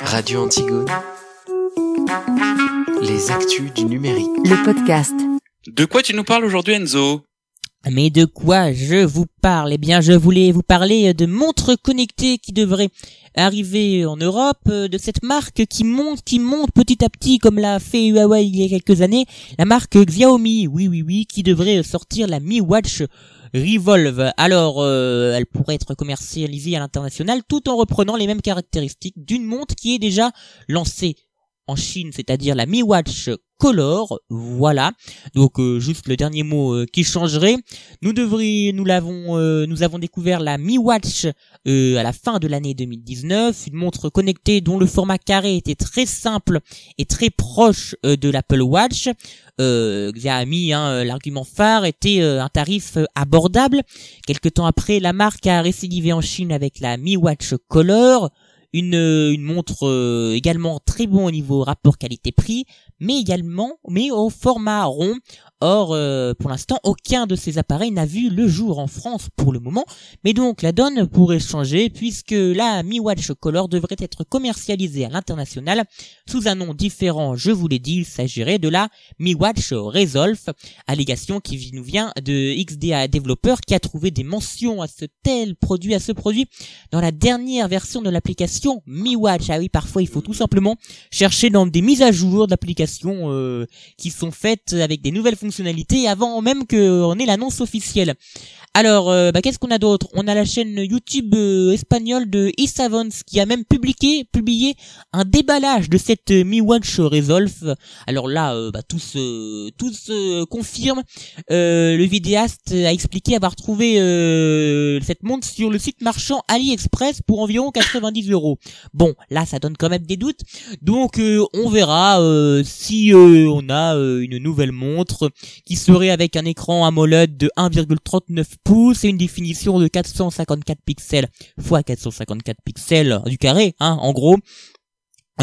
Radio Antigone. Les actus du numérique. Le podcast. De quoi tu nous parles aujourd'hui Enzo? Mais de quoi je vous parle? Eh bien, je voulais vous parler de montres connectées qui devraient arriver en Europe, euh, de cette marque qui monte, qui monte petit à petit comme l'a fait Huawei il y a quelques années, la marque Xiaomi, oui oui oui, qui devrait sortir la Mi Watch Revolve. Alors, euh, elle pourrait être commercialisée à l'international tout en reprenant les mêmes caractéristiques d'une montre qui est déjà lancée en Chine, c'est-à-dire la Mi Watch Color, voilà. Donc euh, juste le dernier mot euh, qui changerait. Nous devrions, nous l'avons, euh, nous avons découvert la Mi Watch à la fin de l'année 2019, une montre connectée dont le format carré était très simple et très proche de l'Apple Watch. Xiaomi, hein, l'argument phare était un tarif abordable. Quelque temps après, la marque a récidivé en Chine avec la Mi Watch Color une, une montre également très bon au niveau rapport qualité-prix, mais également mais au format rond. Or, euh, pour l'instant, aucun de ces appareils n'a vu le jour en France pour le moment, mais donc la donne pourrait changer puisque la Mi Watch Color devrait être commercialisée à l'international sous un nom différent. Je vous l'ai dit, il s'agirait de la Mi Watch Resolve, allégation qui nous vient de XDA développeur qui a trouvé des mentions à ce tel produit, à ce produit dans la dernière version de l'application Mi Watch. Ah oui, parfois il faut tout simplement chercher dans des mises à jour d'applications euh, qui sont faites avec des nouvelles avant même qu'on ait l'annonce officielle. Alors, euh, bah, qu'est-ce qu'on a d'autre? On a la chaîne YouTube euh, espagnole de Isavons qui a même publié, publié un déballage de cette Mi Watch Resolve. Alors là, bah, tout se, tout se confirme. le vidéaste a expliqué avoir trouvé cette montre sur le site marchand AliExpress pour environ 90 euros. Bon, là, ça donne quand même des doutes. Donc, on verra si euh, on a euh, une nouvelle montre qui serait avec un écran AMOLED de 1,39 pouces et une définition de 454 pixels x 454 pixels du carré, hein, en gros,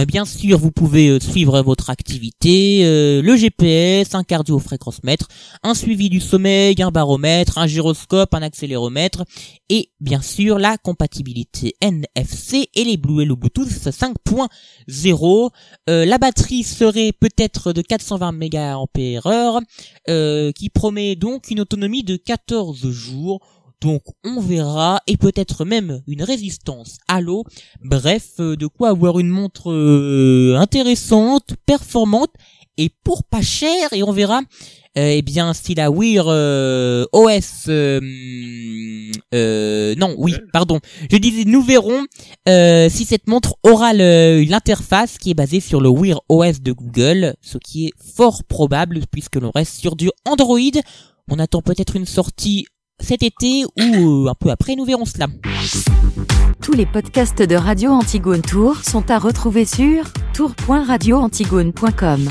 bien sûr, vous pouvez euh, suivre votre activité, euh, le GPS, un cardio-fréquencemètre, un suivi du sommeil, un baromètre, un gyroscope, un accéléromètre, et bien sûr la compatibilité NFC et les Bluetooth le Bluetooth 5.0. la batterie serait peut-être de 420 mAh, qui promet donc une autonomie de 14 jours donc on verra. Et peut-être même une résistance. À l'eau. Bref, euh, de quoi avoir une montre euh, intéressante, performante et pour pas cher. Et on verra. Euh, eh bien si la Wear OS non oui pardon. Je disais nous verrons si cette montre aura l'interface qui est basée sur le Wear OS de Google ce qui est fort probable puisque l'on reste sur du Android. On attend peut-être une sortie cet été ou euh, un peu après, nous verrons cela. Tous les podcasts de Radio Antigone Tour sont à retrouver sur tour.radioantigone.com.